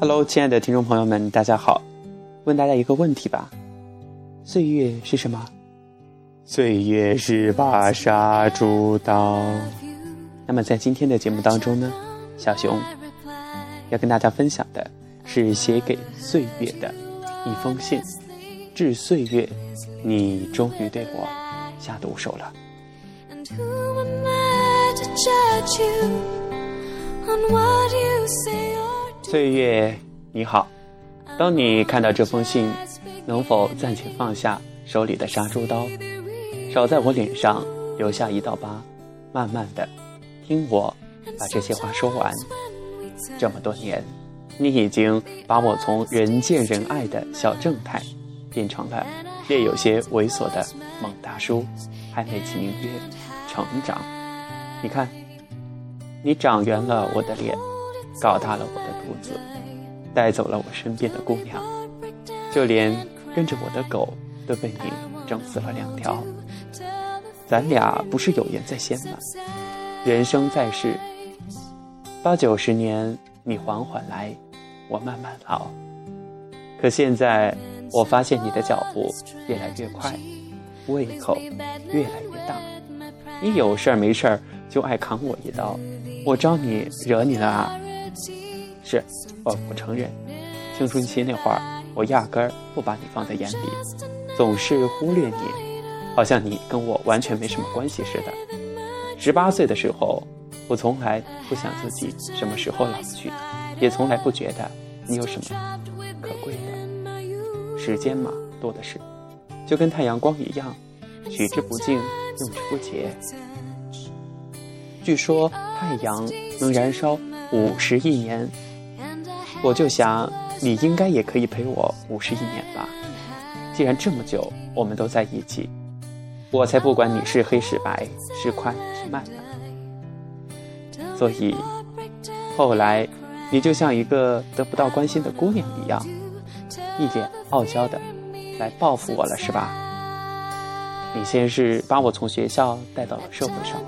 Hello，亲爱的听众朋友们，大家好。问大家一个问题吧：岁月是什么？岁月是把杀猪刀。那么在今天的节目当中呢，小熊要跟大家分享的是写给岁月的一封信。致岁月，你终于对我下毒手了。岁月，你好。当你看到这封信，能否暂且放下手里的杀猪刀，少在我脸上留下一道疤，慢慢的听我把这些话说完。这么多年，你已经把我从人见人爱的小正太，变成了略有些猥琐的猛大叔，还美其名曰成长。你看，你长圆了我的脸。搞大了我的肚子，带走了我身边的姑娘，就连跟着我的狗都被你整死了两条。咱俩不是有缘在先吗？人生在世，八九十年，你缓缓来，我慢慢熬。可现在，我发现你的脚步越来越快，胃口越来越大。你有事儿没事儿就爱砍我一刀，我招你惹你了啊？是，我我承认。青春期那会儿，我压根儿不把你放在眼里，总是忽略你，好像你跟我完全没什么关系似的。十八岁的时候，我从来不想自己什么时候老去，也从来不觉得你有什么可贵的。时间嘛，多的是，就跟太阳光一样，取之不尽，用之不竭。据说太阳能燃烧。五十亿年，我就想你应该也可以陪我五十亿年吧。既然这么久我们都在一起，我才不管你是黑是白是快是慢呢。所以后来你就像一个得不到关心的姑娘一样，一脸傲娇的来报复我了，是吧？你先是把我从学校带到了社会上，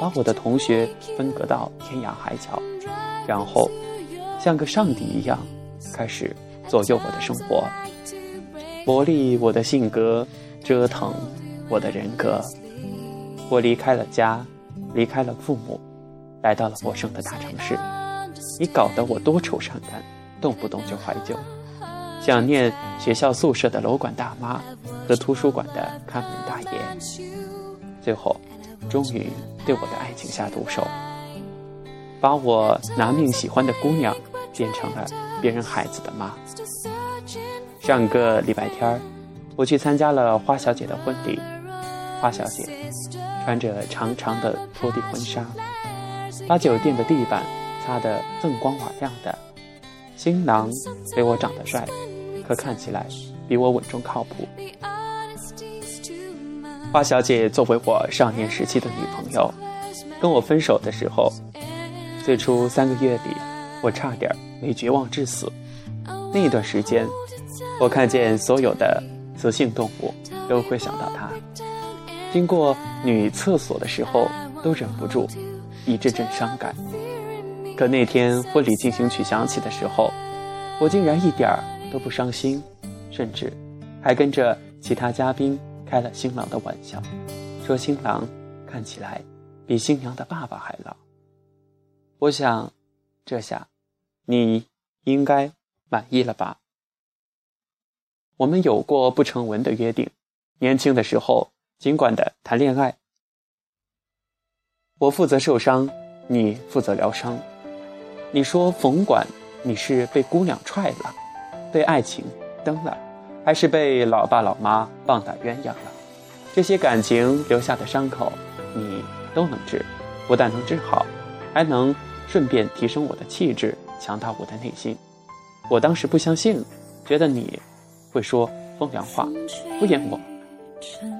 把我的同学分隔到天涯海角。然后，像个上帝一样，开始左右我的生活，磨砺我的性格，折腾我的人格。我离开了家，离开了父母，来到了陌生的大城市。你搞得我多愁善感，动不动就怀旧，想念学校宿舍的楼管大妈和图书馆的看门大爷。最后，终于对我的爱情下毒手。把我拿命喜欢的姑娘变成了别人孩子的妈。上个礼拜天儿，我去参加了花小姐的婚礼。花小姐穿着长长的拖地婚纱，把酒店的地板擦得锃光瓦亮的。新郎比我长得帅，可看起来比我稳重靠谱。花小姐作为我少年时期的女朋友，跟我分手的时候。最初三个月里，我差点没绝望致死。那段时间，我看见所有的雌性动物都会想到它。经过女厕所的时候，都忍不住一阵阵伤感。可那天婚礼进行曲响起的时候，我竟然一点儿都不伤心，甚至还跟着其他嘉宾开了新郎的玩笑，说新郎看起来比新娘的爸爸还老。我想，这下你应该满意了吧？我们有过不成文的约定，年轻的时候尽管的谈恋爱，我负责受伤，你负责疗伤。你说甭管你是被姑娘踹了，被爱情蹬了，还是被老爸老妈棒打鸳鸯了，这些感情留下的伤口，你都能治，不但能治好，还能。顺便提升我的气质，强大我的内心。我当时不相信，觉得你会说风凉话，敷衍我。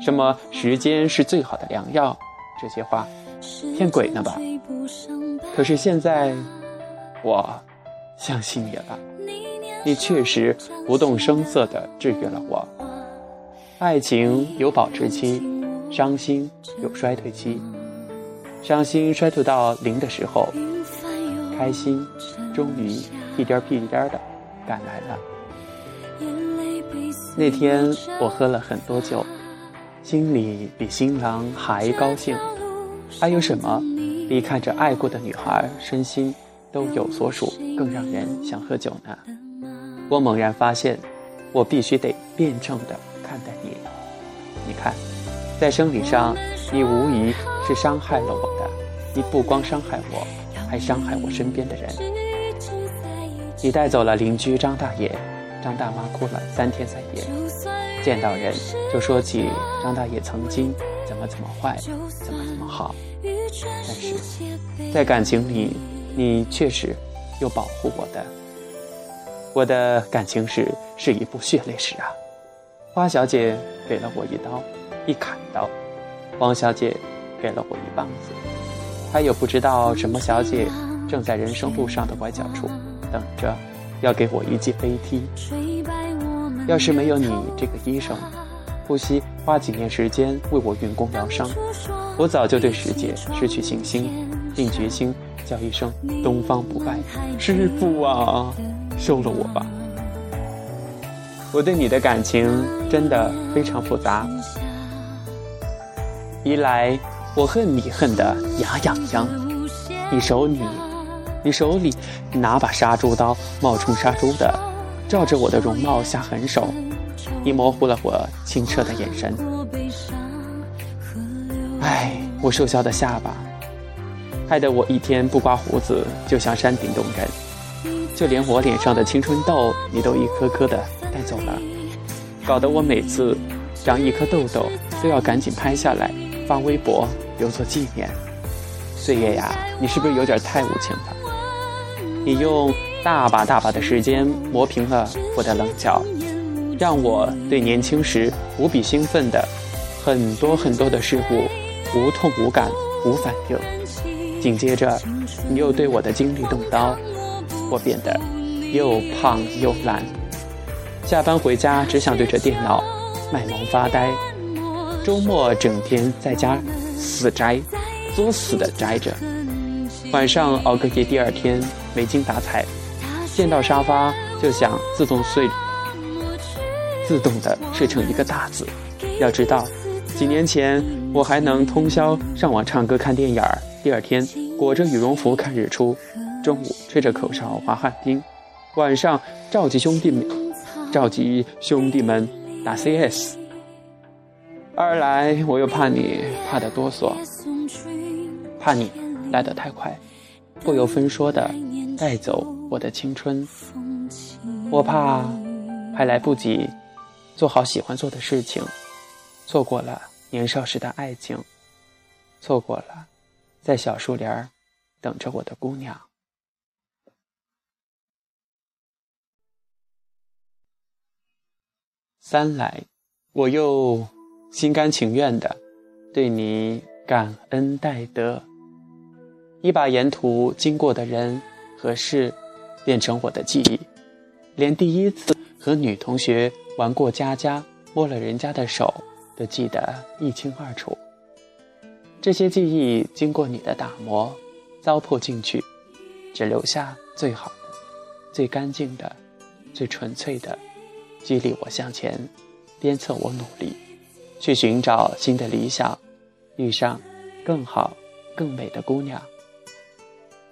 什么时间是最好的良药？这些话骗鬼呢吧？可是现在，我相信你了。你确实不动声色地治愈了我。爱情有保质期，伤心有衰退期。伤心衰退到零的时候。开心，终于一颠屁颠的赶来了。那天我喝了很多酒，心里比新郎还高兴。还有什么比看着爱过的女孩身心都有所属更让人想喝酒呢？我猛然发现，我必须得辩证的看待你。你看，在生理上，你无疑是伤害了我的。你不光伤害我，还伤害我身边的人。你带走了邻居张大爷，张大妈哭了三天三夜，见到人就说起张大爷曾经怎么怎么坏，怎么怎么好。但是在感情里，你确实有保护我的。我的感情史是一部血泪史啊！花小姐给了我一刀，一砍刀；王小姐给了我一棒子，还有不知道什么小姐正在人生路上的拐角处等着，要给我一记飞踢。要是没有你这个医生，不惜花几年时间为我运功疗伤，我早就对师姐失去信心，定决心叫一声东方不败，师傅啊！收了我吧！我对你的感情真的非常复杂。一来，我恨你恨得牙痒痒，你手里，你手里拿把杀猪刀，冒充杀猪的，照着我的容貌下狠手，你模糊了我清澈的眼神。唉，我瘦削的下巴，害得我一天不刮胡子就像山顶洞人。就连我脸上的青春痘，你都一颗颗的带走了，搞得我每次长一颗痘痘都要赶紧拍下来发微博留作纪念。岁月呀，你是不是有点太无情了？你用大把大把的时间磨平了我的棱角，让我对年轻时无比兴奋的很多很多的事物无痛无感无反应。紧接着，你又对我的经历动刀。我变得又胖又懒，下班回家只想对着电脑卖萌发呆，周末整天在家死宅，作死的宅着，晚上熬个夜，第二天没精打采，见到沙发就想自动睡，自动的睡成一个大字。要知道，几年前我还能通宵上网唱歌看电影儿，第二天裹着羽绒服看日出。中午吹着口哨滑旱冰，晚上召集兄弟们，召集兄弟们打 CS。二来我又怕你怕得哆嗦，怕你来得太快，不由分说的带走我的青春。我怕还来不及做好喜欢做的事情，错过了年少时的爱情，错过了在小树林儿等着我的姑娘。三来，我又心甘情愿的对你感恩戴德。你把沿途经过的人和事变成我的记忆，连第一次和女同学玩过家家、摸了人家的手都记得一清二楚。这些记忆经过你的打磨、糟粕进去，只留下最好的、最干净的、最纯粹的。激励我向前，鞭策我努力，去寻找新的理想，遇上更好、更美的姑娘。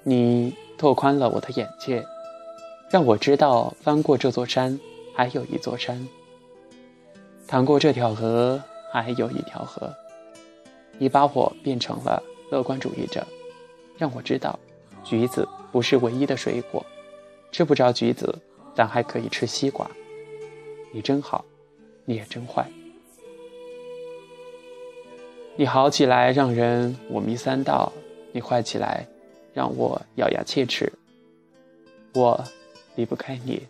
你拓宽了我的眼界，让我知道翻过这座山还有一座山，淌过这条河还有一条河。你把我变成了乐观主义者，让我知道橘子不是唯一的水果，吃不着橘子，咱还可以吃西瓜。你真好，你也真坏。你好起来让人五迷三道，你坏起来让我咬牙切齿。我离不开你，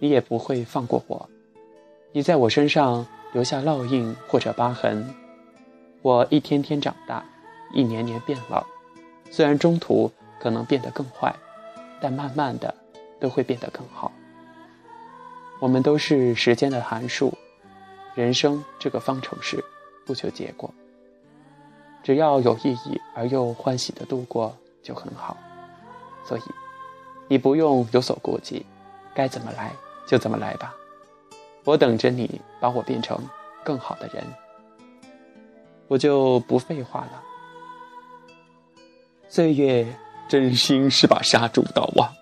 你也不会放过我。你在我身上留下烙印或者疤痕，我一天天长大，一年年变老。虽然中途可能变得更坏，但慢慢的都会变得更好。我们都是时间的函数，人生这个方程式不求结果，只要有意义而又欢喜的度过就很好。所以，你不用有所顾忌，该怎么来就怎么来吧。我等着你把我变成更好的人。我就不废话了。岁月真心是把杀猪刀啊，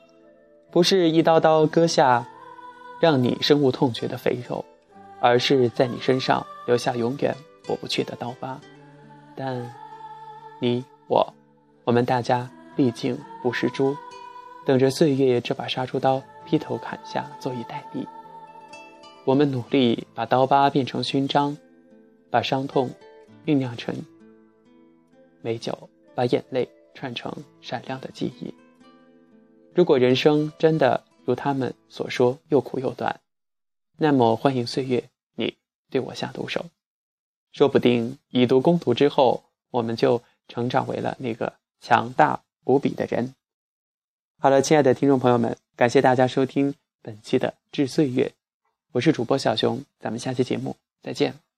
不是一刀刀割下让你深恶痛绝的肥肉，而是在你身上留下永远抹不去的刀疤。但你我，我们大家毕竟不是猪，等着岁月这把杀猪刀劈头砍下，坐以待毙。我们努力把刀疤变成勋章，把伤痛酝酿成美酒，把眼泪串成闪亮的记忆。如果人生真的如他们所说又苦又短，那么欢迎岁月你对我下毒手，说不定以毒攻毒之后，我们就成长为了那个强大无比的人。好了，亲爱的听众朋友们，感谢大家收听本期的《致岁月》。我是主播小熊，咱们下期节目再见。